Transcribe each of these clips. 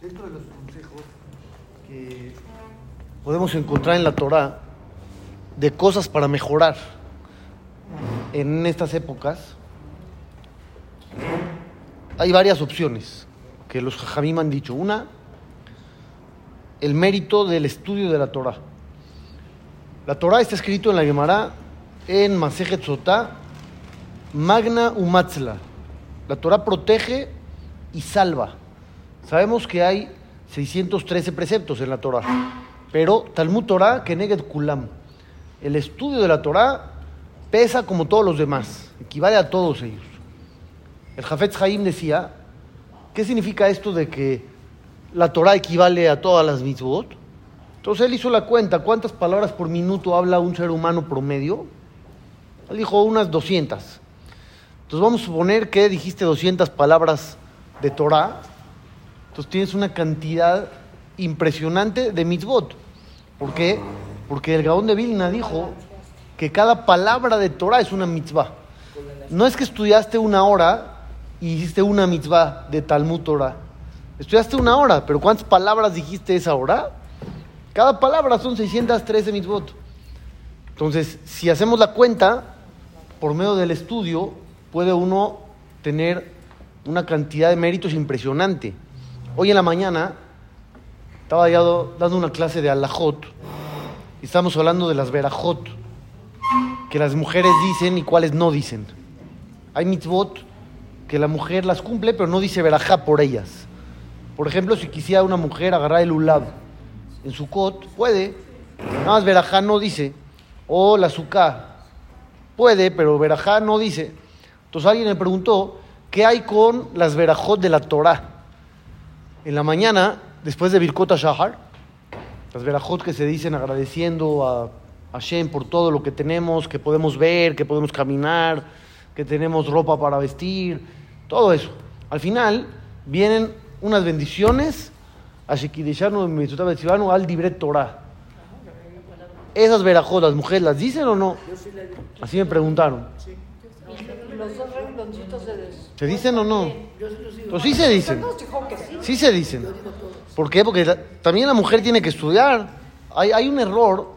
Dentro de los consejos que podemos encontrar en la Torah de cosas para mejorar en estas épocas, hay varias opciones que los jajamim han dicho. Una, el mérito del estudio de la Torah. La Torah está escrito en la Gemara en Masejet Sotá, Magna Umatzla. La Torah protege y salva. Sabemos que hay 613 preceptos en la Torah, pero Talmud Torah Keneged Kulam. El estudio de la Torah pesa como todos los demás, equivale a todos ellos. El Jafetz Haim decía, ¿qué significa esto de que la Torah equivale a todas las mitzvot? Entonces él hizo la cuenta, ¿cuántas palabras por minuto habla un ser humano promedio? Él dijo unas 200. Entonces vamos a suponer que dijiste 200 palabras de Torah, entonces tienes una cantidad impresionante de mitzvot. ¿Por qué? Porque el Gaón de Vilna dijo que cada palabra de Torah es una mitzvah. No es que estudiaste una hora y hiciste una mitzvah de Talmud Torah. Estudiaste una hora, pero ¿cuántas palabras dijiste esa hora? Cada palabra son 613 mitzvot. Entonces, si hacemos la cuenta, por medio del estudio, puede uno tener una cantidad de méritos impresionante. Hoy en la mañana estaba dando una clase de alajot y estamos hablando de las verajot que las mujeres dicen y cuáles no dicen. Hay mitzvot que la mujer las cumple, pero no dice verajá por ellas. Por ejemplo, si quisiera una mujer agarrar el ulab en su cot, puede, nada más verajá no dice, o la suká, puede, pero verajá no dice. Entonces alguien me preguntó, ¿qué hay con las verajot de la Torah? En la mañana, después de Birkot Shahar, las verajot que se dicen agradeciendo a Hashem por todo lo que tenemos, que podemos ver, que podemos caminar, que tenemos ropa para vestir, todo eso. Al final vienen unas bendiciones al Dibre Torah. Esas verajot, las mujeres, ¿las dicen o no? Así me preguntaron. ¿Se dicen o no? Pues sí se dicen. Sí se dicen. ¿Por qué? Porque también la mujer tiene que estudiar. Hay, hay un error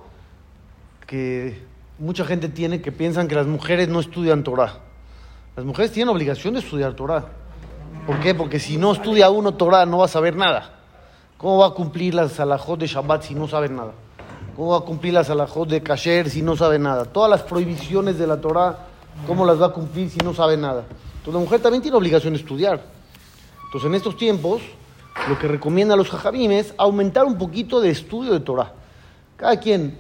que mucha gente tiene que piensan que las mujeres no estudian Torah. Las mujeres tienen obligación de estudiar Torah. ¿Por qué? Porque si no estudia uno Torah no va a saber nada. ¿Cómo va a cumplir las alajot de Shabbat si no sabe nada? ¿Cómo va a cumplir las alajot de Kasher si no sabe nada? Todas las prohibiciones de la Torah, ¿cómo las va a cumplir si no sabe nada? Entonces la mujer también tiene obligación de estudiar. Entonces en estos tiempos, lo que recomienda a los jajabim es aumentar un poquito de estudio de Torah. Cada quien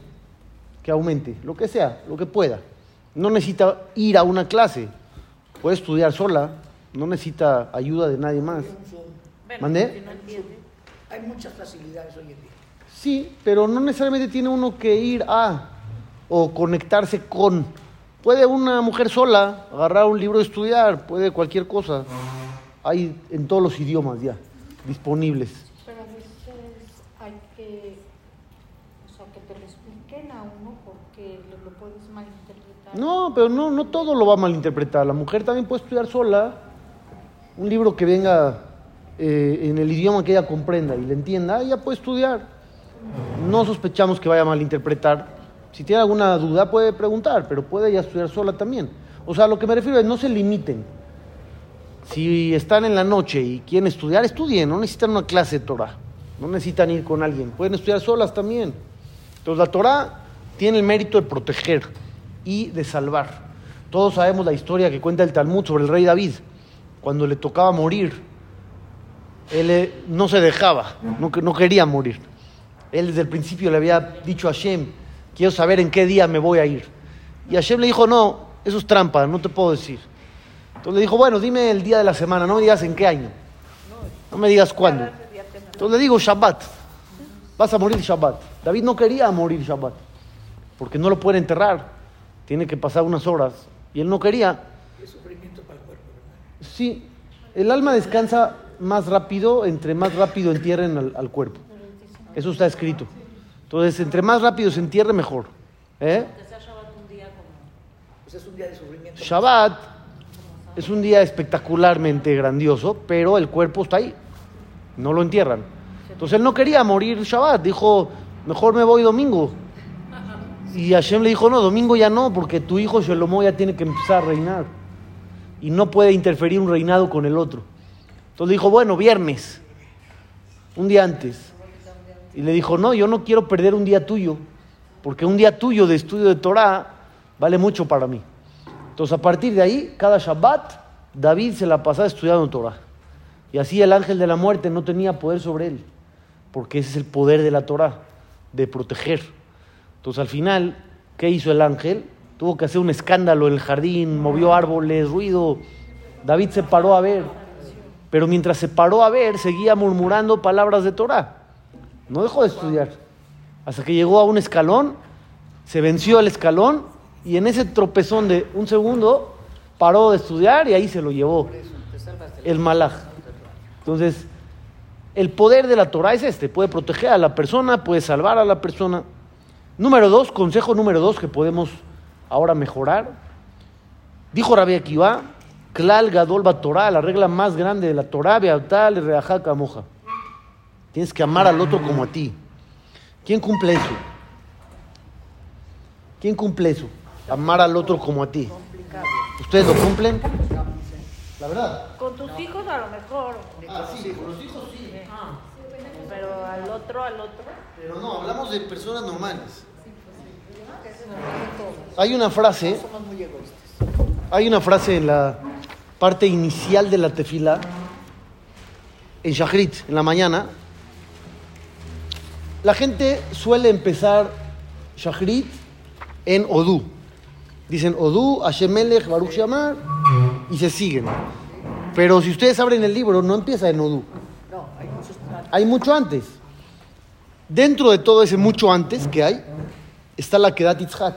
que aumente, lo que sea, lo que pueda. No necesita ir a una clase, puede estudiar sola, no necesita ayuda de nadie más. ¿Mandé? Hay muchas facilidades hoy en día. Sí, pero no necesariamente tiene uno que ir a o conectarse con. Puede una mujer sola agarrar un libro y estudiar, puede cualquier cosa. Hay en todos los idiomas ya disponibles. Pero a veces hay que, o sea, que te lo expliquen a uno porque lo, lo puedes malinterpretar. No, pero no, no todo lo va a malinterpretar. La mujer también puede estudiar sola un libro que venga eh, en el idioma que ella comprenda y le entienda, ella puede estudiar. No sospechamos que vaya a malinterpretar si tiene alguna duda puede preguntar, pero puede ella estudiar sola también. O sea, lo que me refiero es no se limiten. Si están en la noche y quieren estudiar, estudien, no necesitan una clase de Torah, no necesitan ir con alguien, pueden estudiar solas también. Entonces la Torah tiene el mérito de proteger y de salvar. Todos sabemos la historia que cuenta el Talmud sobre el rey David, cuando le tocaba morir, él eh, no se dejaba, no, no quería morir. Él desde el principio le había dicho a Hashem, quiero saber en qué día me voy a ir. Y Hashem le dijo, no, eso es trampa, no te puedo decir. Entonces le dijo, bueno, dime el día de la semana, no me digas en qué año. No me digas cuándo. Entonces le digo, Shabbat. Vas a morir Shabbat. David no quería morir Shabbat, porque no lo puede enterrar. Tiene que pasar unas horas. Y él no quería. Es sufrimiento para el cuerpo, ¿verdad? Sí, el alma descansa más rápido, entre más rápido entierren al, al cuerpo. Eso está escrito. Entonces, entre más rápido se entierre, mejor. ¿Eh? Pues es un día de sufrimiento. Shabbat es un día espectacularmente grandioso, pero el cuerpo está ahí. No lo entierran. Entonces él no quería morir Shabbat, dijo, mejor me voy domingo. Y Hashem le dijo, no, domingo ya no, porque tu hijo Shelomo ya tiene que empezar a reinar. Y no puede interferir un reinado con el otro. Entonces dijo, bueno, viernes, un día antes. Y le dijo, no, yo no quiero perder un día tuyo, porque un día tuyo de estudio de Torah vale mucho para mí. Entonces a partir de ahí, cada Shabbat, David se la pasaba estudiando Torah. Y así el ángel de la muerte no tenía poder sobre él, porque ese es el poder de la Torah, de proteger. Entonces al final, ¿qué hizo el ángel? Tuvo que hacer un escándalo en el jardín, movió árboles, ruido. David se paró a ver, pero mientras se paró a ver, seguía murmurando palabras de Torah. No dejó de estudiar. Hasta que llegó a un escalón, se venció el escalón y en ese tropezón de un segundo paró de estudiar y ahí se lo llevó el malaj. Entonces, el poder de la Torah es este, puede proteger a la persona, puede salvar a la persona. Número dos, consejo número dos que podemos ahora mejorar. Dijo Rabbi Akiva, Klal Gadol Torah, la regla más grande de la Torah, Beatal Reajaka Moja. Tienes que amar al otro como a ti. ¿Quién cumple eso? ¿Quién cumple eso? Amar al otro como a ti. ¿Ustedes lo cumplen? La verdad. Con tus hijos a lo mejor, Ah, sí, con los hijos sí. pero al otro, al otro. Pero no, hablamos de personas normales. Hay una frase, Somos muy egoístas. hay una frase en la parte inicial de la tefila, en Shachrit, en la mañana. La gente suele empezar Shachrit en Odú. Dicen Odú, Hashem Melech, Baruch Shamar, y se siguen. Pero si ustedes abren el libro, no empieza en Odú. No, hay mucho antes. Dentro de todo ese mucho antes que hay, está la Kedat Yitzhak.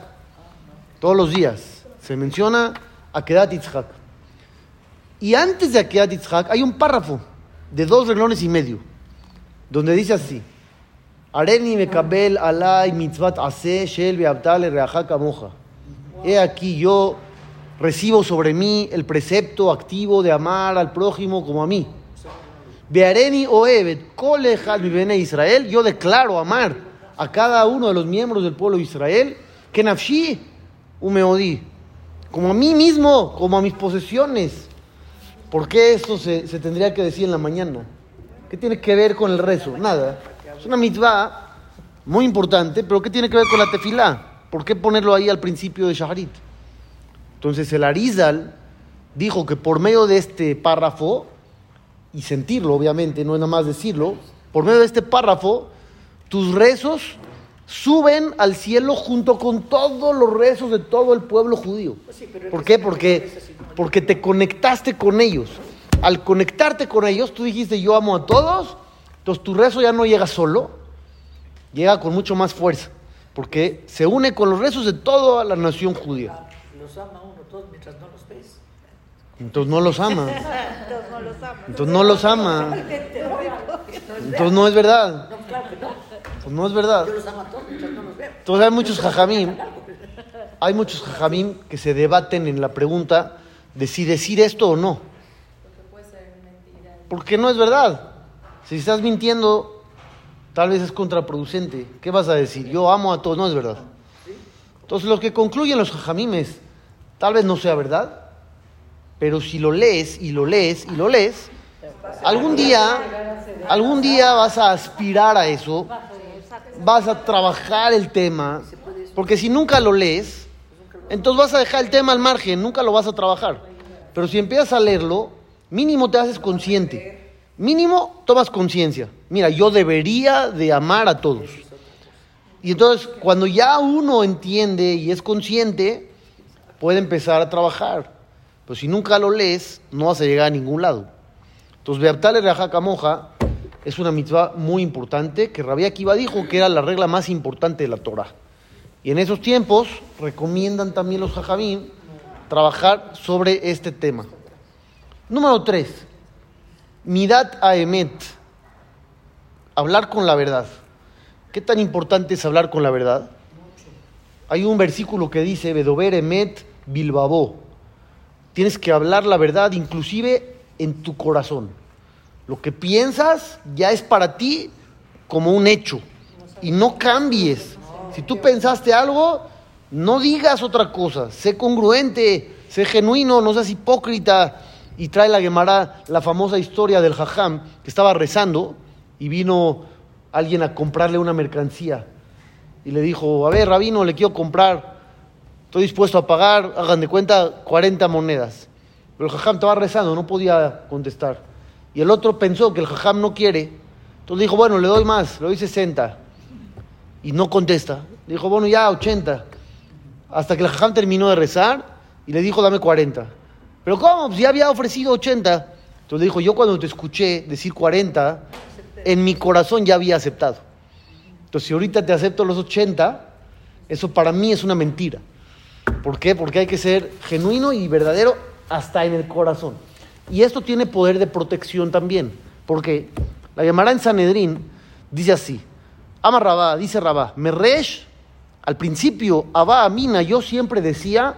Todos los días se menciona a Kedat Yitzhak. Y antes de Akedat Yitzhak hay un párrafo de dos renglones y medio, donde dice así: Areni alay mitzvat ase shel beabtale reachak amoja. He aquí yo recibo sobre mí el precepto activo de amar al prójimo como a mí. Beareni oevet kolejad mi bene Israel, yo declaro amar a cada uno de los miembros del pueblo de Israel, que nafshi umeodi, como a mí mismo, como a mis posesiones. ¿Por qué esto se, se tendría que decir en la mañana? ¿Qué tiene que ver con el rezo? Nada. Es una mitzvah muy importante, pero ¿qué tiene que ver con la tefilá? ¿Por qué ponerlo ahí al principio de Shaharit? Entonces el Arizal dijo que por medio de este párrafo, y sentirlo obviamente, no es nada más decirlo, por medio de este párrafo, tus rezos suben al cielo junto con todos los rezos de todo el pueblo judío. Pues sí, ¿Por qué? Porque, porque te conectaste con ellos. Al conectarte con ellos, tú dijiste yo amo a todos, entonces tu rezo ya no llega solo, llega con mucho más fuerza, porque se une con los rezos de toda la nación judía. Ah, Los ama uno todos mientras no los ves. Entonces no los ama. Entonces no los amo. Entonces no los ama. Entonces no es verdad. Que no. Pues no es verdad. Entonces hay muchos jajamim, hay muchos jajamim que se debaten en la pregunta de si decir esto o no. Porque no es verdad. Si estás mintiendo, tal vez es contraproducente. ¿Qué vas a decir? Yo amo a todos, no es verdad. Entonces lo que concluyen los jajamim es, tal vez no sea verdad, pero si lo lees y lo lees y lo lees, algún día, algún día vas a aspirar a eso, vas a trabajar el tema, porque si nunca lo lees, entonces vas a dejar el tema al margen, nunca lo vas a trabajar. Pero si empiezas a leerlo, mínimo te haces consciente, mínimo tomas conciencia. Mira, yo debería de amar a todos. Y entonces, cuando ya uno entiende y es consciente, puede empezar a trabajar. Pero si nunca lo lees, no vas a llegar a ningún lado. Entonces, Beaptale Reajaka Moja es una mitzvah muy importante que Rabbi Akiva dijo que era la regla más importante de la Torah. Y en esos tiempos recomiendan también los jajamim trabajar sobre este tema. Número 3. Midat Aemet. Hablar con la verdad. ¿Qué tan importante es hablar con la verdad? Hay un versículo que dice, Bedover Emet Bilbabo. Tienes que hablar la verdad inclusive en tu corazón. Lo que piensas ya es para ti como un hecho. Y no cambies. Si tú pensaste algo, no digas otra cosa. Sé congruente, sé genuino, no seas hipócrita. Y trae la Gemara la famosa historia del Jajam que estaba rezando y vino alguien a comprarle una mercancía. Y le dijo, a ver, rabino, le quiero comprar, estoy dispuesto a pagar, hagan de cuenta, 40 monedas. Pero el Jajam estaba rezando, no podía contestar. Y el otro pensó que el Jajam no quiere. Entonces dijo, bueno, le doy más, le doy 60. Y no contesta. Dijo, bueno, ya 80. Hasta que el Jajam terminó de rezar y le dijo, dame 40. Pero ¿cómo? Pues ya había ofrecido 80. Entonces dijo, yo cuando te escuché decir 40, en mi corazón ya había aceptado. Entonces, si ahorita te acepto los 80, eso para mí es una mentira. ¿Por qué? Porque hay que ser genuino y verdadero hasta en el corazón. Y esto tiene poder de protección también. Porque la llamará en Sanedrín dice así: Ama Rabá, dice Rabá, Meresh, al principio, Abba Amina, yo siempre decía,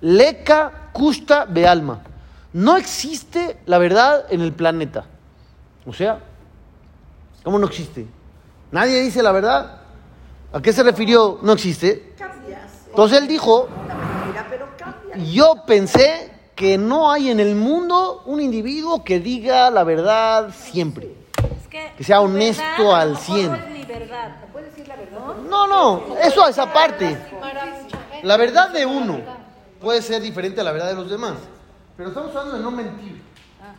Leca Custa Bealma. No existe la verdad en el planeta. O sea, ¿cómo no existe? Nadie dice la verdad. ¿A qué se refirió? No existe. Entonces él dijo, yo pensé que no hay en el mundo un individuo que diga la verdad siempre. Es que, sea honesto al lo mejor 100. No es mi verdad. ¿Puedes decir la verdad? No, no, eso es aparte. La verdad de uno puede ser diferente a la verdad de los demás. Pero estamos hablando de no mentir.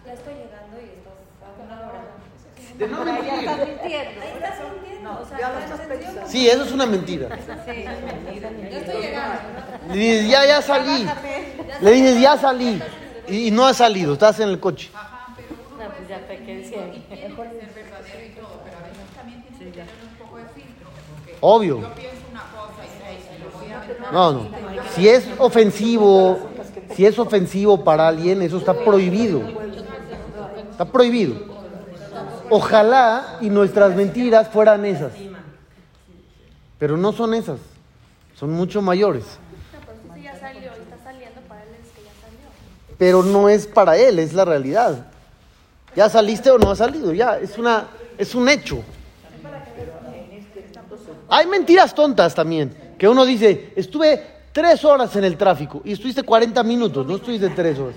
Ya estoy llegando y estás a una hora. De no Ya mentir. estás mintiendo. Ahí estás mintiendo. o sea, Ya lo no estás pensando. Sí, eso es una mentira. Sí, es mentira. Ya estoy llegando. Le dices, ya, ya salí. Le dices, ya salí. Y, y no has salido, estás en el coche. No, pues ya te quedé ciego. Obvio. No, no. Si es ofensivo, si es ofensivo para alguien, eso está prohibido. Está prohibido. Ojalá y nuestras mentiras fueran esas. Pero no son esas. Son mucho mayores. Pero no es para él, es la realidad. ¿Ya saliste o no has salido? Ya, es una, es un hecho. Hay mentiras tontas también. Que uno dice, estuve tres horas en el tráfico y estuviste 40 minutos, no estuviste tres horas.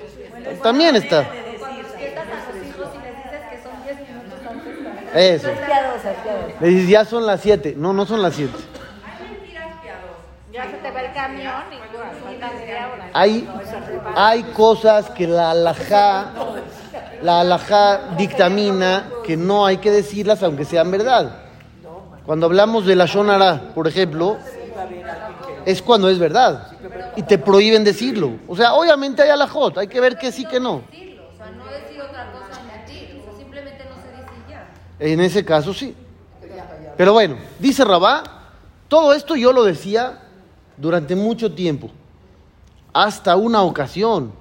También está. Cuando despiertas a tus hijos y les dices que son 10 minutos antes para Eso. Le dices, ya son las 7. No, no son las 7. Ya se te va el camión y bueno, falta media hora. Hay, hay cosas que la alajá, la alajá dictamina que no hay que decirlas aunque sean verdad. Cuando hablamos de la shonara, por ejemplo, es cuando es verdad. Y te prohíben decirlo. O sea, obviamente hay alajot, hay que ver que sí, que no. decirlo. O sea, no decir otra cosa o mentir. O sea, simplemente no se dice y ya. En ese caso sí. Pero bueno, dice Rabá, todo esto yo lo decía durante mucho tiempo. Hasta una ocasión.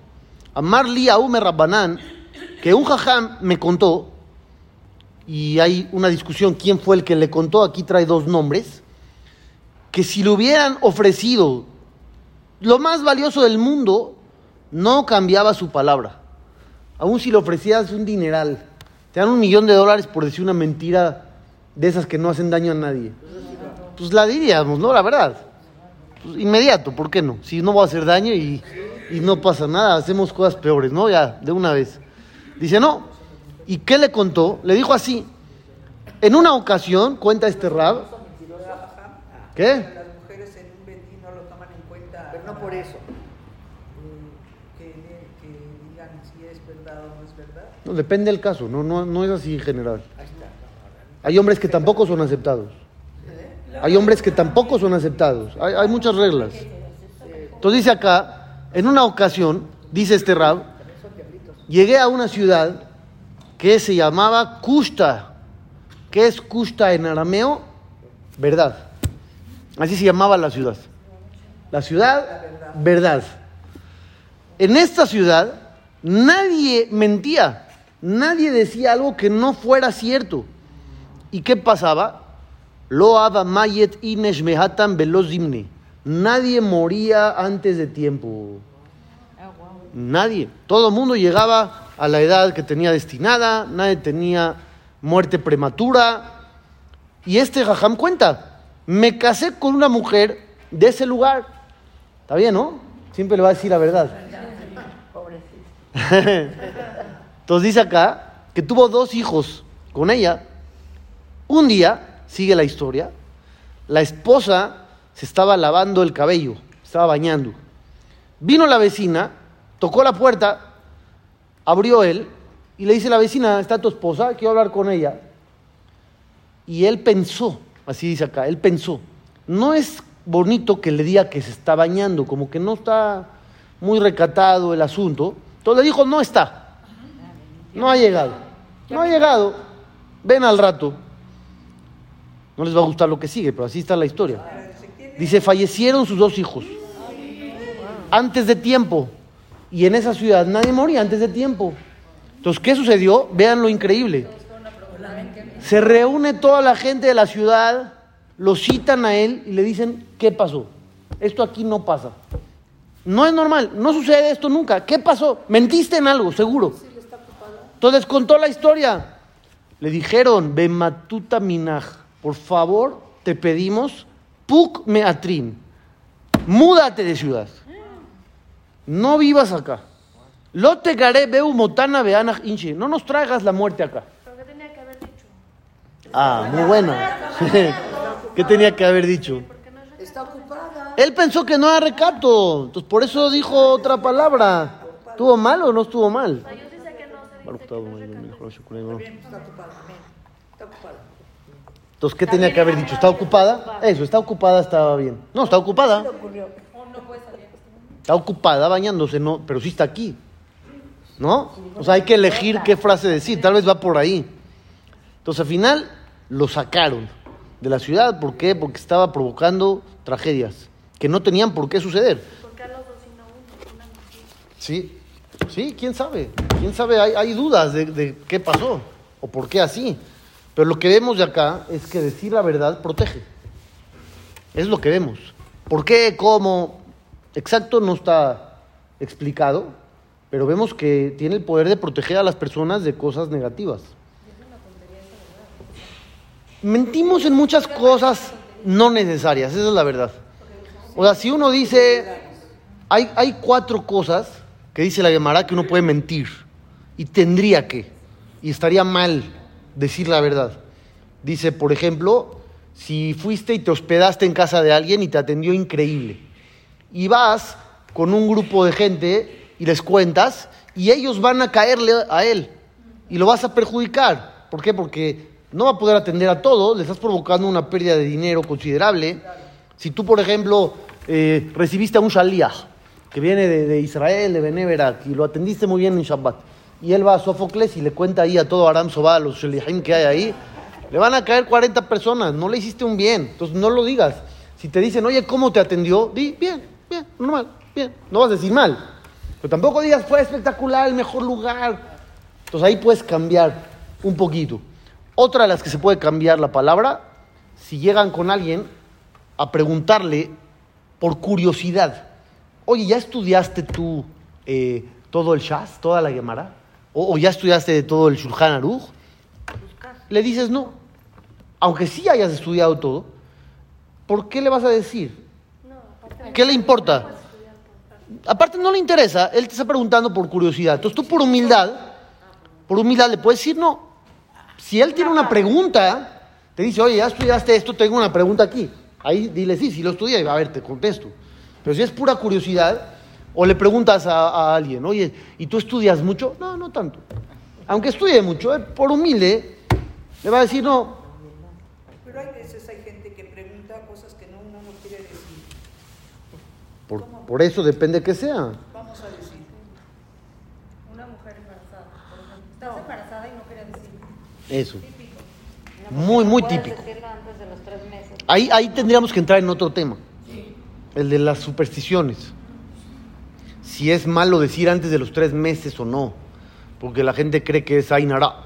Amar li Aume Rabbanán, que un jajam me contó, y hay una discusión quién fue el que le contó, aquí trae dos nombres, que si le hubieran ofrecido lo más valioso del mundo, no cambiaba su palabra. Aún si le ofrecías un dineral, te dan un millón de dólares por decir una mentira de esas que no hacen daño a nadie. Pues la diríamos, ¿no? La verdad. Pues inmediato, ¿por qué no? Si no va a hacer daño y, y no pasa nada, hacemos cosas peores, ¿no? Ya, de una vez. Dice, no. ¿Y qué le contó? Le dijo así. En una ocasión, cuenta este rab, ¿qué? Las mujeres en un vendín no lo toman en cuenta. Pero no por eso. Eh, que, que digan si es verdad o no es verdad. No, depende del caso, no, no, no es así en general. Ahí está. Hay hombres que tampoco son aceptados. Hay hombres que tampoco son aceptados. Hay, hay muchas reglas. Entonces dice acá, en una ocasión, dice este rab, llegué a una ciudad que se llamaba Kushta. ¿Qué es Kushta en arameo? Verdad. Así se llamaba la ciudad. La ciudad, verdad. En esta ciudad nadie mentía, nadie decía algo que no fuera cierto. ¿Y qué pasaba? Lo mayet inesh mehatan veloz dimne. Nadie moría antes de tiempo. Nadie. Todo el mundo llegaba a la edad que tenía destinada, nadie tenía muerte prematura. Y este jajam cuenta, me casé con una mujer de ese lugar. Está bien, ¿no? Siempre le va a decir la verdad. Entonces dice acá que tuvo dos hijos con ella. Un día, sigue la historia, la esposa se estaba lavando el cabello, estaba bañando. Vino la vecina, tocó la puerta, abrió él y le dice la vecina, está tu esposa, quiero hablar con ella. Y él pensó, así dice acá, él pensó, no es bonito que le diga que se está bañando, como que no está muy recatado el asunto. Entonces le dijo, no está, no ha llegado, no ha llegado, ven al rato. No les va a gustar lo que sigue, pero así está la historia. Dice, fallecieron sus dos hijos antes de tiempo. Y en esa ciudad nadie moría antes de tiempo. Entonces, ¿qué sucedió? Vean lo increíble. Se reúne toda la gente de la ciudad, lo citan a él y le dicen, ¿qué pasó? Esto aquí no pasa. No es normal, no sucede esto nunca. ¿Qué pasó? Mentiste en algo, seguro. Entonces contó la historia. Le dijeron, Bematuta Minaj, por favor, te pedimos, Puk Meatrin, múdate de ciudad. No vivas acá. Lote beu motana inche. No nos traigas la muerte acá. ¿Pero qué tenía que haber dicho? Ah, muy buena. ¿Qué tenía que haber dicho? Está ocupada. Él pensó que no era recato. Entonces por eso dijo otra palabra. ¿Estuvo mal o no estuvo mal? Entonces, ¿qué tenía que haber dicho? ¿Está ocupada? Eso, está ocupada, estaba bien. No, está ocupada. Está ocupada bañándose, no, pero sí está aquí. ¿No? O sea, hay que elegir qué frase decir, tal vez va por ahí. Entonces, al final, lo sacaron de la ciudad. ¿Por qué? Porque estaba provocando tragedias que no tenían por qué suceder. Porque a los dos y no uno, una. Sí, sí, quién sabe. Quién sabe, hay, hay dudas de, de qué pasó o por qué así. Pero lo que vemos de acá es que decir la verdad protege. Es lo que vemos. ¿Por qué? ¿Cómo? Exacto no está explicado, pero vemos que tiene el poder de proteger a las personas de cosas negativas. Mentimos en muchas cosas no necesarias, esa es la verdad. O sea, si uno dice, hay, hay cuatro cosas que dice la Gemara que uno puede mentir y tendría que, y estaría mal decir la verdad. Dice, por ejemplo, si fuiste y te hospedaste en casa de alguien y te atendió increíble, y vas con un grupo de gente y les cuentas, y ellos van a caerle a él, y lo vas a perjudicar. ¿Por qué? Porque no va a poder atender a todos, le estás provocando una pérdida de dinero considerable. Si tú, por ejemplo, eh, recibiste a un shaliach que viene de, Israel, de Beneverak, y lo atendiste muy bien en Shabbat, y él va a Sófocles y le cuenta ahí a todo Aram Sobá, los shaliachim que hay ahí, le van a caer 40 personas, no le hiciste un bien, entonces no lo digas. Si te dicen, oye, ¿cómo te atendió? Di, bien, bien, normal, bien, no vas a decir mal. Pero tampoco digas, fue espectacular, el mejor lugar. Entonces ahí puedes cambiar un poquito. Otra de las que se puede cambiar la palabra, si llegan con alguien a preguntarle por curiosidad, oye, ¿ya estudiaste tú eh, todo el Shas, toda la Gemara? ¿O, ya estudiaste todo el Shulchan Aruch? Le dices no. Aunque sí hayas estudiado todo, ¿por qué le vas a decir? ¿Qué le importa? Aparte no le interesa, él te está preguntando por curiosidad. Entonces tú por humildad, por humildad le puedes decir no. Si él tiene una pregunta, te dice, oye, ya estudiaste esto, tengo una pregunta aquí. Ahí dile, sí, sí lo estudié, a ver, te contesto. Pero si es pura curiosidad, o le preguntas a, a alguien, oye, ¿y tú estudias mucho? No, no tanto. Aunque estudie mucho, él, por humilde, le va a decir, no, Pero hay veces hay gente que pregunta cosas que no, uno no quiere decir. por, por eso depende que sea. Vamos a decir. Una mujer embarazada, por ejemplo. Estás embarazada y no quieres decir. Eso. Muy, muy típico. decirlo antes de los tres meses. Ahí, ahí tendríamos que entrar en otro tema, el de las supersticiones. Si es malo decir antes de los tres meses o no, porque la gente cree que es Ainara.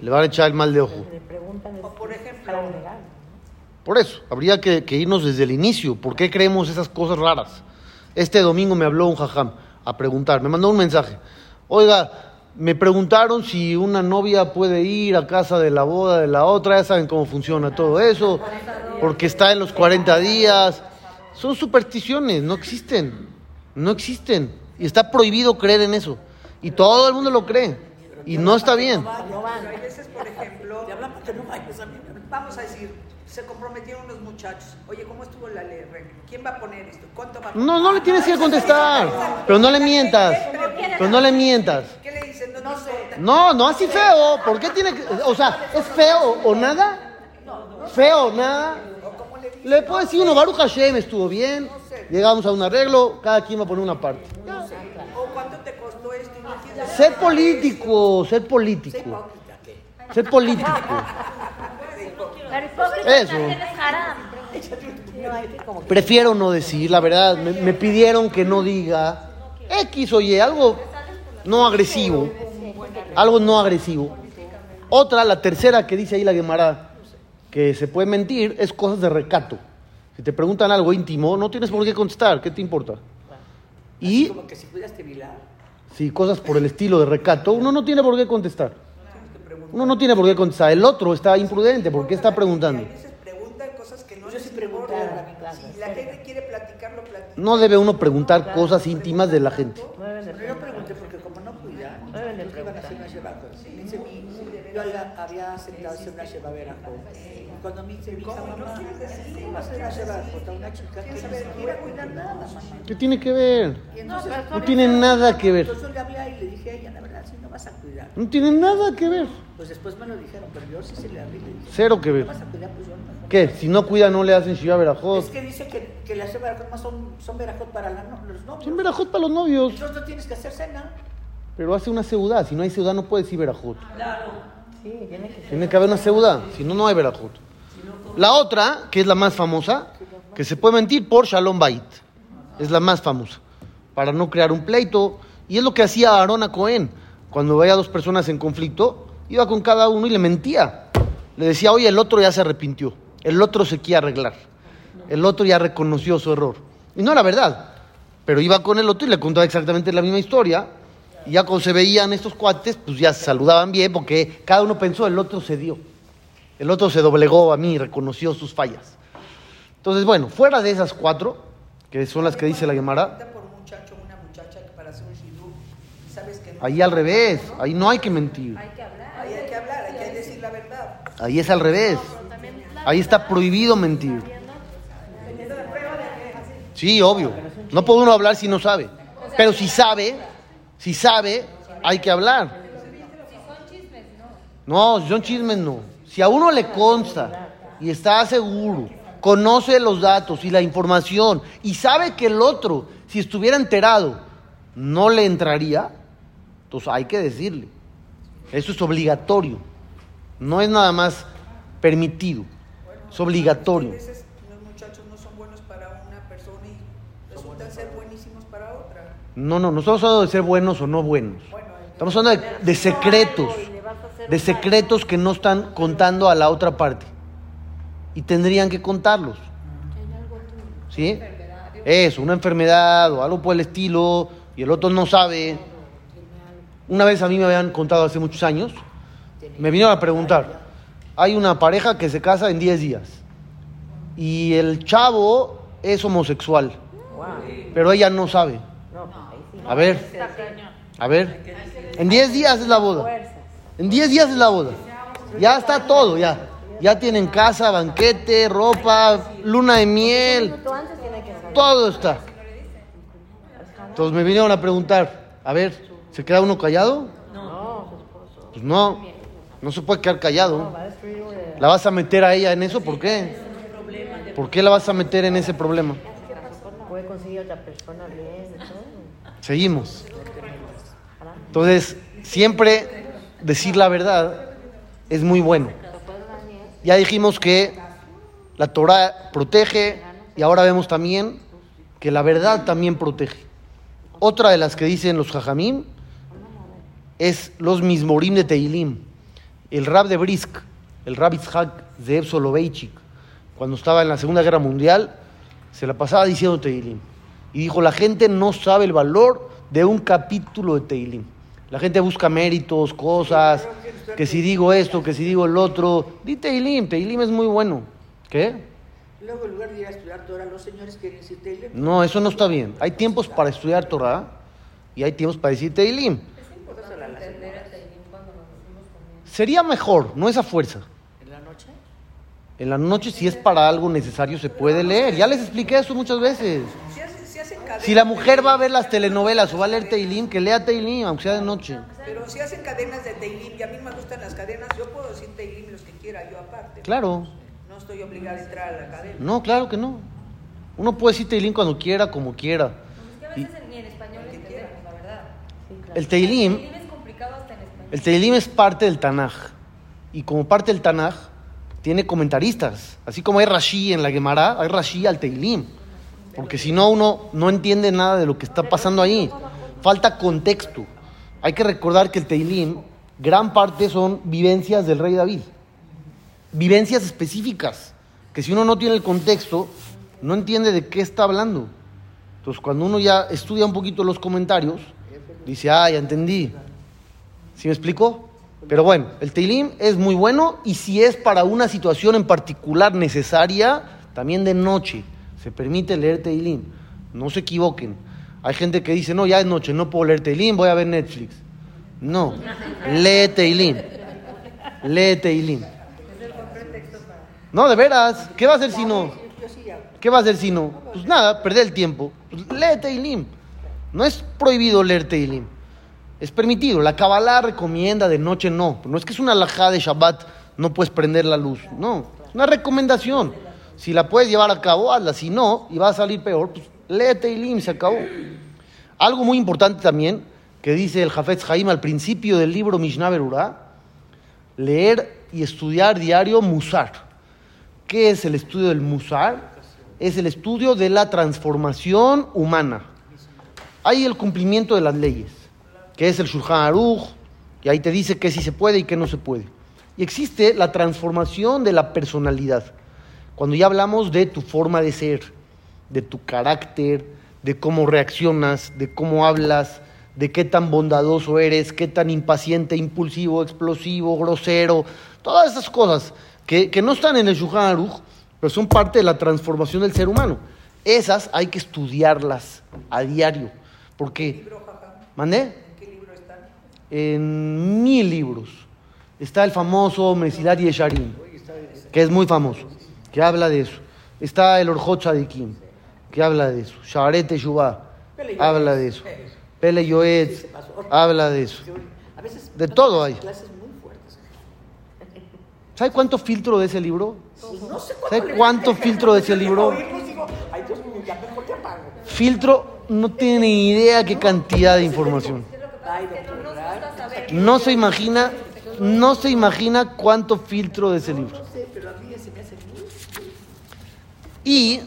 Le van a echar el mal de ojo. O ejemplo. Por eso, habría que, que irnos desde el inicio. ¿Por qué creemos esas cosas raras? Este domingo me habló un jajam. a preguntar. Me mandó un mensaje. Oiga, me preguntaron si una novia puede ir a casa de la boda de la otra. Ya saben cómo funciona todo eso. Porque está en los 40 días. Son supersticiones, no existen. No existen. Y está prohibido creer en eso. Y todo el mundo lo cree. Y no está bien. Vamos a decir, se comprometieron unos muchachos. Oye, ¿cómo estuvo la ley? ¿Quién va a poner esto? ¿Cuánto va a poner? No, no le tienes que contestar. Pero no le mientas. Pero no le mientas. ¿Qué le dicen? No, importa. No, no así feo. ¿Por qué tiene que.? O sea, ¿es feo o nada? Feo o nada. Le puedo decir uno, Baruch Hashem estuvo bien. Llegamos a un arreglo, cada quien va a poner una parte. ¿O cuánto te costó esto? Ser político, ser político. Ser político. Pero hipócrita Eso. también es haram. Prefiero no decir, la verdad. Me, me pidieron que no diga X, oye, algo no agresivo. Algo no agresivo. Otra, la tercera que dice ahí la Gemara, que se puede mentir, es cosas de recato. Si te preguntan algo íntimo, no tienes por qué contestar, ¿qué te importa? Y Como que si pudieras si cosas por el estilo de recato, uno no tiene por qué contestar. Uno no tiene por qué contestar. El otro está imprudente, ¿por qué está preguntando? No Yo. Si la gente quiere platica. Debe uno preguntar cosas íntimas de la gente. Pero yo pregunté porque como no cuidan, iban a hacer una mi, yo había, aceptado hacer una sheba verajo. Cuando me dice mi hija, mamá, ¿cómo va a hacer una sheba a una chica que no quiere cuidar nada, mamá? ¿Qué tiene que ver? Entonces, No tiene nada que ver. entonces yo le hablé y le dije a ella, la verdad, si no vas a cuidar. No tiene nada que ver. Pues después me lo dijeron, pero yo sí se le hablé y le dije, Cero que ¿no ver. vas a cuidar? Pues yo no. ¿Qué? Si no cuida, no le hacen Shiva Berajot. Es que dice que, que las verajot más son, son verajot para la, no- los novios. Son Berajot para los novios. Entonces no tienes que hacer cena. Pero hace una seudá. Si no hay seudá, no puede decir Berajot. Sí, tiene que ser. Tiene que haber una seudá. Si no, no hay Berajot. La otra, que es la más famosa, que se puede mentir por Shalom Bait. Es la más famosa. Para no crear un pleito. Y es lo que hacía Aarón a Cohen. Cuando veía dos personas en conflicto, iba con cada uno y le mentía. Le decía, oye, el otro ya se arrepintió. El otro se quiere arreglar. El otro ya reconoció su error. Y no era verdad. Pero iba con el otro y le contaba exactamente la misma historia. Y ya cuando se veían estos cuates, pues ya se saludaban bien porque cada uno pensó, el otro se dio. El otro se doblegó a mí y reconoció sus fallas. Entonces, bueno, fuera de esas cuatro, que son las que dice la Gemara, no. ahí al revés, ahí no hay que mentir. Ahí hay que hablar, hay que decir la verdad. Ahí es al revés. Ahí está prohibido mentir. Sí, obvio. No puede uno hablar si no sabe. Pero si sabe, si sabe, hay que hablar. No, si son chismes no. Si a uno le consta y está seguro, conoce los datos y la información y sabe que el otro, si estuviera enterado, no le entraría, entonces hay que decirle. Eso es obligatorio. No es nada más permitido. Es obligatorio. No son buenos para una persona y resultan ser buenísimos para otra. No, no, no estamos hablando de ser buenos o no buenos. Estamos hablando de, de secretos. De secretos que no están contando a la otra parte. Y tendrían que contarlos. ¿Sí? Eso, una enfermedad o algo por el estilo, y el otro no sabe. Una vez a mí me habían contado hace muchos años, me vinieron a preguntar, hay una pareja que se casa en 10 días, y el chavo es homosexual, pero ella no sabe. A ver, a ver, en 10 días es la boda. En 10 días es la boda. Ya está todo, ya. Ya tienen casa, banquete, ropa, luna de miel, todo está. Entonces me vinieron a preguntar, a ver, ¿se queda uno callado? No. Pues no, no se puede quedar callado. ¿La vas a meter a ella en eso? ¿Por qué? ¿Por qué la vas a meter en ese problema? Puede conseguir otra persona bien. Seguimos. Entonces, siempre decir la verdad es muy bueno. Ya dijimos que la Torah protege y ahora vemos también que la verdad también protege. Otra de las que dicen los jajamim es los mismorim de Teilim. El rab de Brisk, el rab Itzhak Zev Soloveitchik, cuando estaba en la Segunda Guerra Mundial, se la pasaba diciendo Teilim. Y dijo, la gente no sabe el valor de un capítulo de Teilim. La gente busca méritos, cosas, que si digo esto, que si digo el otro. Di Teilim, Teilim es muy bueno. ¿Qué? Luego, en lugar de ir a estudiar Torah, los señores quieren decir Teilem. No, eso no está bien. Hay tiempos para estudiar Torah y hay tiempos para decir Teilim. Teilim. Sería mejor, no esa fuerza. ¿En la noche? En la noche, si es para algo necesario, se puede leer. Ya les expliqué eso muchas veces. Si la mujer va a ver las telenovelas o va a leer Teilim, que lea Teilim, aunque sea de noche. Pero si hacen cadenas de Teilim, y a mí me gustan las cadenas, yo puedo decir Teilim los que quiera, yo aparte. Claro. No estoy obligada a entrar a la cadena. No, claro que no. Uno puede decir Teilim cuando quiera, como quiera. Pues es que a veces ni en español entendemos, la verdad. Sí, claro. El Teilim, Teilim es complicado hasta en español. el Teilim es parte del Tanaj. Y como parte del Tanaj, tiene comentaristas. Así como hay Rashi en la Gemara, hay Rashi al Teilim. Porque si no, uno no entiende nada de lo que está pasando ahí. Falta contexto. Hay que recordar que el Teilim, gran parte son vivencias del rey David. Vivencias específicas. Que si uno no tiene el contexto, no entiende de qué está hablando. Entonces, cuando uno ya estudia un poquito los comentarios, dice, ah, ya entendí. ¿Sí me explico? Pero bueno, el Teilim es muy bueno y si es para una situación en particular necesaria, también de noche se permite leer Teilim. No se equivoquen. Hay gente que dice, no, ya es noche, no puedo leer Teilim, voy a ver Netflix. No, lee Teilim. Lee Teilim. No, de veras, ¿qué va a hacer si no? ¿Qué va a hacer si no? Pues nada, perder el tiempo. Pues lee Teilim. No es prohibido leer Teilim. Es permitido. La Kabbalah recomienda de noche no. No es que es una alajá de Shabbat, no puedes prender la luz. No, es una recomendación. Si la puedes llevar a cabo, hazla. Si no, y va a salir peor, pues lee Teilim, se acabó. Algo muy importante también, que dice el Jafetz Haim al principio del libro Mishnah Berurah, leer y estudiar diario Musar. ¿Qué es el estudio del Musar? Es el estudio de la transformación humana. Hay el cumplimiento de las leyes, que es el Shulchan Aruch, y ahí te dice qué sí se puede y qué no se puede. Y existe la transformación de la personalidad. Cuando ya hablamos de tu forma de ser, de tu carácter, de cómo reaccionas, de cómo hablas, de qué tan bondadoso eres, qué tan impaciente, impulsivo, explosivo, grosero, todas esas cosas que, que no están en el Shulchan Aruch, pero son parte de la transformación del ser humano. Esas hay que estudiarlas a diario, porque... ¿Libro, jaja? ¿Mandé? ¿En qué libro están? En mil libros. Está el famoso Mesilat Yesharim, que es muy famoso, que habla de eso. Está el Orjot Tzadikim, que habla de eso. Teshuvah, Pele habla de eso. Pele Yoetz, habla de eso. De todo hay. ¿Sabe cuánto filtro de ese libro? No sé ¿Sabe cuánto filtro de ese libro? Apago. Filtro, no tiene ni idea qué cantidad de información. No se imagina, no se imagina cuánto filtro de ese libro. No sé, pero a mí se me hace muy... Y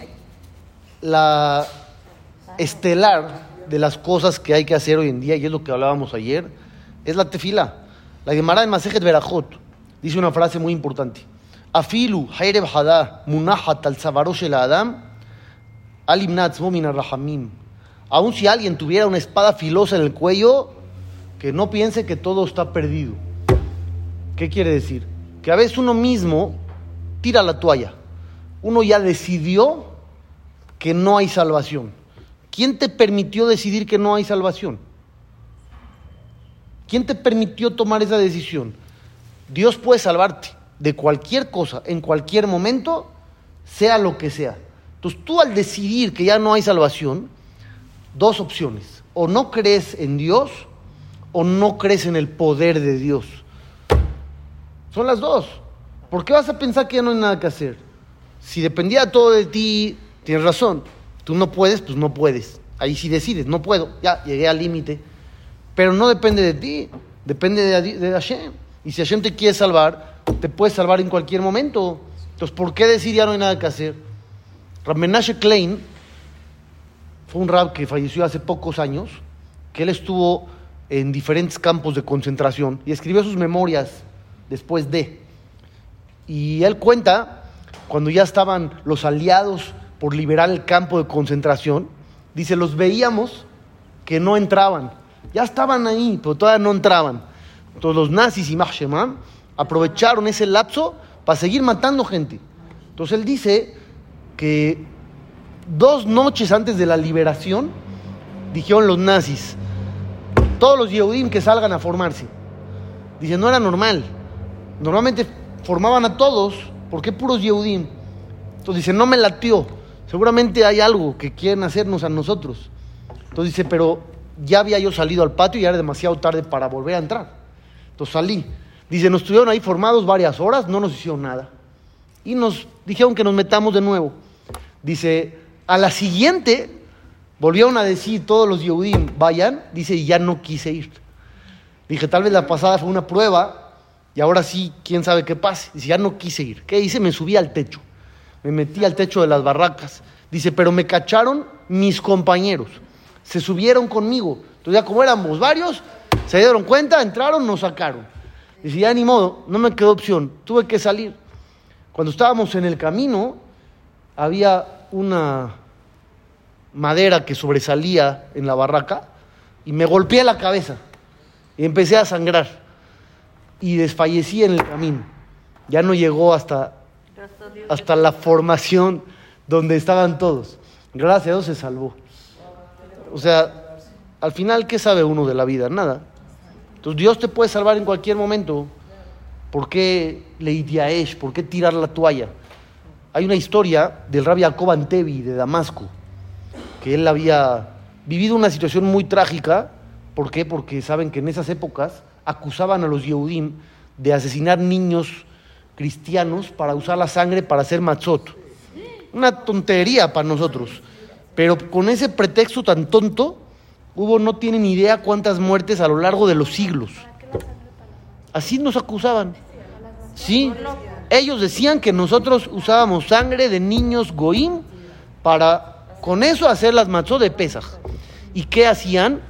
la estelar de las cosas que hay que hacer hoy en día, y es lo que hablábamos ayer, es la tefila. La Gemara en Masejet Berajot dice una frase muy importante. Afilu hayreb hada munahat al savarosh el adam rahamim. Aun si alguien tuviera una espada filosa en el cuello, que no piense que todo está perdido. ¿Qué quiere decir? Que a veces uno mismo tira la toalla. Uno ya decidió que no hay salvación. ¿Quién te permitió decidir que no hay salvación? ¿Quién te permitió tomar esa decisión? Dios puede salvarte de cualquier cosa, en cualquier momento, sea lo que sea. Entonces tú al decidir que ya no hay salvación, dos opciones. O no crees en Dios o no crees en el poder de Dios. Son las dos. ¿Por qué vas a pensar que ya no hay nada que hacer? Si dependía todo de ti, tienes razón. Tú no puedes, pues no puedes. Ahí sí decides, no puedo. Ya llegué al límite. Pero no depende de ti, depende de, de Hashem. Y si Hashem te quiere salvar, te puede salvar en cualquier momento. Entonces, ¿por qué decir ya no hay nada que hacer? Ramenashe Klein fue un rab que falleció hace pocos años, que él estuvo en diferentes campos de concentración y escribió sus memorias después de. Y él cuenta, cuando ya estaban los aliados por liberar el campo de concentración, dice, los veíamos que no entraban. Ya estaban ahí, pero todavía no entraban. Entonces los nazis y Mahshemam aprovecharon ese lapso para seguir matando gente. Entonces él dice que dos noches antes de la liberación, dijeron los nazis, todos los Yehudim que salgan a formarse. Dice, no era normal. Normalmente formaban a todos, ¿por qué puros Yehudim? Entonces dice, no me latió. Seguramente hay algo que quieren hacernos a nosotros. Entonces dice, pero ya había yo salido al patio y era demasiado tarde para volver a entrar. Entonces salí. Dice, nos estuvieron ahí formados varias horas, no nos hicieron nada. Y nos dijeron que nos metamos de nuevo. Dice, a la siguiente volvieron a decir todos los Yehudim, vayan. Dice, ya no quise ir. Dije, tal vez la pasada fue una prueba y ahora sí, quién sabe qué pase. Dice, ya no quise ir. ¿Qué hice? Me subí al techo. Me metí al techo de las barracas. Dice, pero me cacharon mis compañeros. Se subieron conmigo. Entonces ya como éramos varios, se dieron cuenta, entraron, nos sacaron. Dice, ya ni modo, no me quedó opción. Tuve que salir. Cuando estábamos en el camino, había una madera que sobresalía en la barraca y me golpeé la cabeza y empecé a sangrar y desfallecí en el camino. Ya no llegó hasta, hasta la formación donde estaban todos. Gracias a Dios se salvó. O sea, al final, ¿qué sabe uno de la vida? Nada. Entonces Dios te puede salvar en cualquier momento. ¿Por qué Leidiaesh? ¿Por qué tirar la toalla? Hay una historia del rabbi Jacob Antevi de Damasco, que él había vivido una situación muy trágica. ¿Por qué? Porque saben que en esas épocas acusaban a los Yehudim de asesinar niños cristianos para usar la sangre para hacer matzot. Una tontería para nosotros. Pero con ese pretexto tan tonto, hubo, no tienen idea cuántas muertes a lo largo de los siglos. Así nos acusaban. Sí, ellos decían que nosotros usábamos sangre de niños goim para con eso hacer las matzot de Pesaj. ¿Y qué hacían?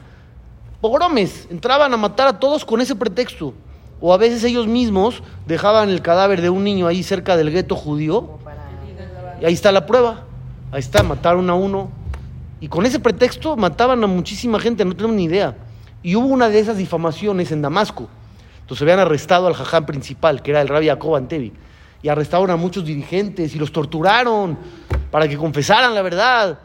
Pogromes, entraban a matar a todos con ese pretexto. O a veces ellos mismos dejaban el cadáver de un niño ahí cerca del gueto judío. Y ahí está la prueba. Ahí está, mataron a uno. Y con ese pretexto mataban a muchísima gente, no tenemos ni idea. Y hubo una de esas difamaciones en Damasco. Entonces habían arrestado al jaján principal, que era el rabbi Jacob Antevi. Y arrestaron a muchos dirigentes y los torturaron para que confesaran la verdad.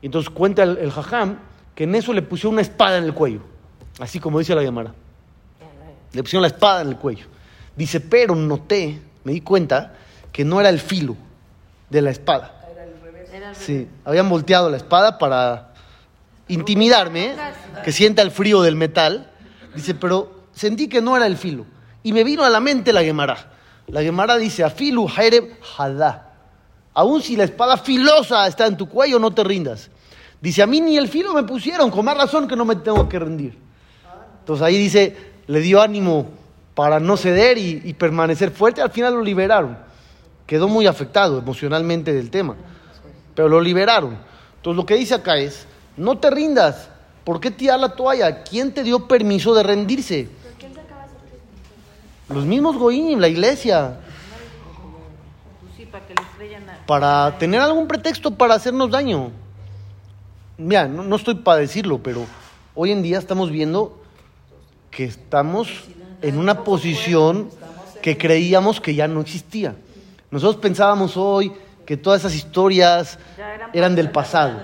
Y entonces cuenta el, el jajam que en eso le pusieron una espada en el cuello. Así como dice la llamada. Le pusieron la espada en el cuello. Dice, pero noté, me di cuenta, que no era el filo de la espada. Sí, habían volteado la espada para intimidarme, que sienta el frío del metal. Dice, pero sentí que no era el filo. Y me vino a la mente la Gemara. La Gemara dice, afilu jereb hadá. Aún si la espada filosa está en tu cuello, no te rindas. Dice, a mí ni el filo me pusieron, con más razón que no me tengo que rendir. Entonces ahí dice, le dio ánimo para no ceder y, permanecer fuerte. Al final lo liberaron. Quedó muy afectado emocionalmente del tema, pero lo liberaron. Entonces lo que dice acá es, no te rindas. ¿Por qué tirar la toalla? ¿Quién te dio permiso de rendirse? Los mismos Goín, la iglesia. Para tener algún pretexto para hacernos daño. Mira, no, no estoy para decirlo, pero hoy en día estamos viendo que estamos en una posición que creíamos que ya no existía. Nosotros pensábamos hoy que todas esas historias eran del pasado,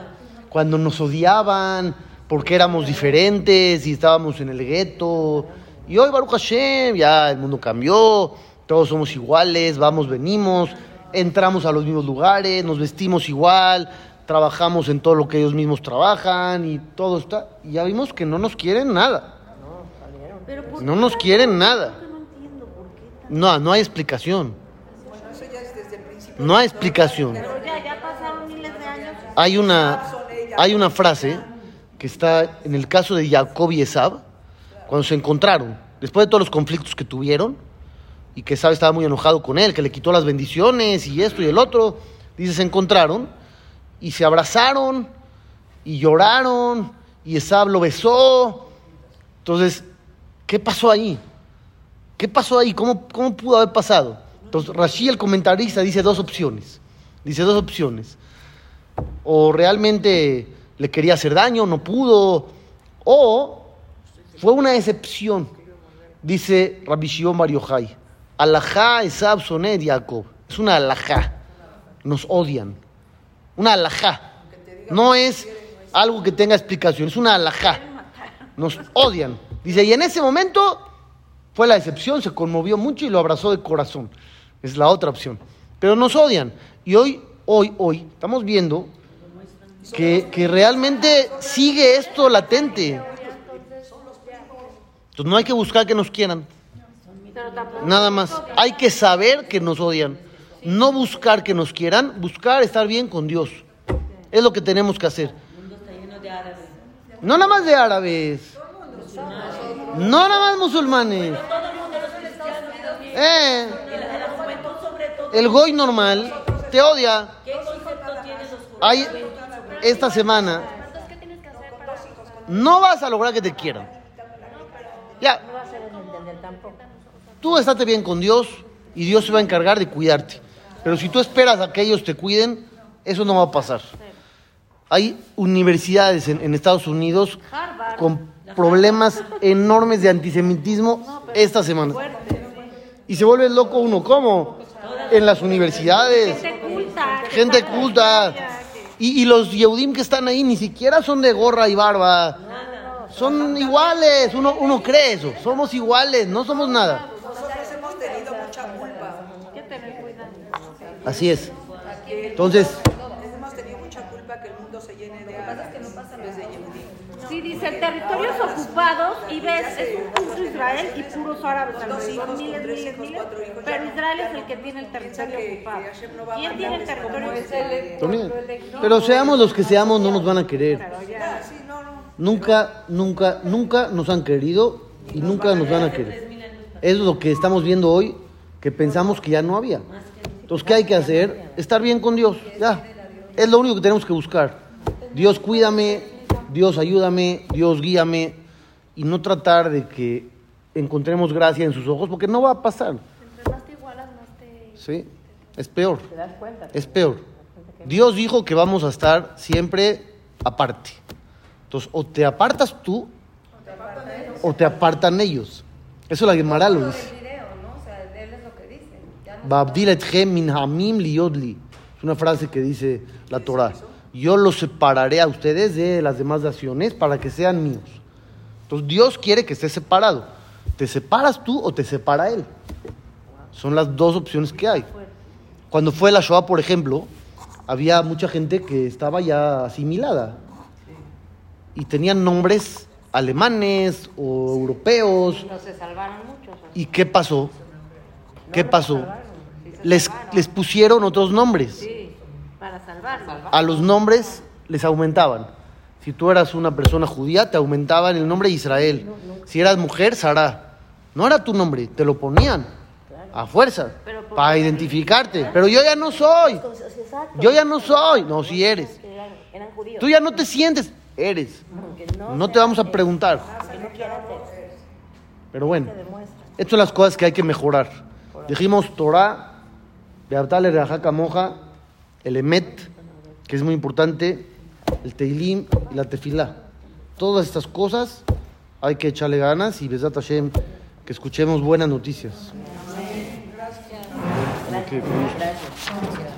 cuando nos odiaban porque éramos diferentes y estábamos en el gueto. Y hoy, Baruch Hashem, ya el mundo cambió, todos somos iguales, vamos, venimos, entramos a los mismos lugares, nos vestimos igual, trabajamos en todo lo que ellos mismos trabajan y todo está. Y ya vimos que no nos quieren nada. No nos quieren nada. No, no hay explicación. No hay explicación. Hay una, hay una frase que está en el caso de Jacob y Esab, cuando se encontraron, después de todos los conflictos que tuvieron, y que Esab estaba muy enojado con él, que le quitó las bendiciones y esto y el otro, dice, se encontraron y se abrazaron y lloraron y Esab lo besó. Entonces, ¿qué pasó ahí? ¿Qué pasó ahí? ¿Cómo, cómo pudo haber pasado? Entonces, Rashi, el comentarista, dice dos opciones. Dice dos opciones. O realmente le quería hacer daño, no pudo, O fue una excepción, dice Rabbi Shimon Bar. Alajá Esab Sonet Jacob. Es una alajá. Nos odian. Una alajá. No es algo que tenga explicación, es una alajá. Nos odian. Dice, y en ese momento fue la excepción, se conmovió mucho y lo abrazó de corazón. Es la otra opción. Pero nos odian. Y hoy, hoy, hoy, estamos viendo que, que realmente sigue esto latente. Entonces no hay que buscar que nos quieran. Nada más. Hay que saber que nos odian. No buscar que nos quieran, buscar estar bien con Dios. Es lo que tenemos que hacer. No nada más de árabes. No nada más musulmanes. Eh, el goy normal te odia. Hay esta semana no vas a lograr que te quieran. Ya, tú estate bien con Dios y Dios se va a encargar de cuidarte. Pero si tú esperas a que ellos te cuiden, eso no va a pasar. Hay universidades en, en Estados Unidos con problemas enormes de antisemitismo esta semana. Y se vuelve loco uno. ¿Cómo? En las universidades. Gente culta. Y, y los Yehudim que están ahí ni siquiera son de gorra y barba. Son iguales. Uno, uno cree eso. Somos iguales. No somos nada. Nosotros hemos tenido mucha culpa. Así es. Entonces, Hemos tenido mucha culpa que el mundo se llene de árabes desde Yehudí. Sí, dice territorios ocupados y ves, es un punto Israel y puros árabes alrededor, miles, miles, miles. Pero Israel es el que tiene el territorio ocupado. ¿Quién tiene el territorio ocupado? Pero seamos los que seamos, no nos van a querer. Nunca, nunca, nunca nos han querido y nunca nos van a querer. Es lo que estamos viendo hoy, que pensamos que ya no había. Entonces, ¿qué hay que hacer? Estar bien con Dios. Ya. Es lo único que tenemos que buscar. Dios cuídame, Dios ayúdame, Dios guíame y no tratar de que encontremos gracia en sus ojos porque no va a pasar. Entre más te igualas, más te... ¿Sí? Es peor. ¿Te das cuenta? Es peor. Dios dijo que vamos a estar siempre aparte. Entonces, o te apartas tú o te apartan ellos. Eso la Gemara lo dice. Es una frase que dice la Torah. Yo los separaré a ustedes de las demás naciones para que sean míos. Entonces Dios quiere que estés separado. ¿Te separas tú o te separa Él? Son las dos opciones que hay. Cuando fue la Shoah, por ejemplo, había mucha gente que estaba ya asimilada. Y tenían nombres alemanes o europeos. No se salvaron muchos. ¿o? ¿Y qué pasó? ¿Qué pasó? Les, les pusieron otros nombres. Para salvarlo. A los nombres les aumentaban. Si tú eras una persona judía, te aumentaban el nombre de Israel. Si eras mujer, Sara. No era tu nombre, te lo ponían a fuerza para identificarte. Pero yo ya no soy. Exacto. Yo ya no soy. No, si eres. Eran, eran judíos. Tú ya no te sientes. Eres. No, No te vamos a preguntar. Pero bueno. Estas son las cosas que hay que mejorar. Dijimos Torah, Beatale Reajaka Moja, el Emet, que es muy importante, el Teilim y la Tefilá. Todas estas cosas hay que echarle ganas y Besat Hashem, que escuchemos buenas noticias. Con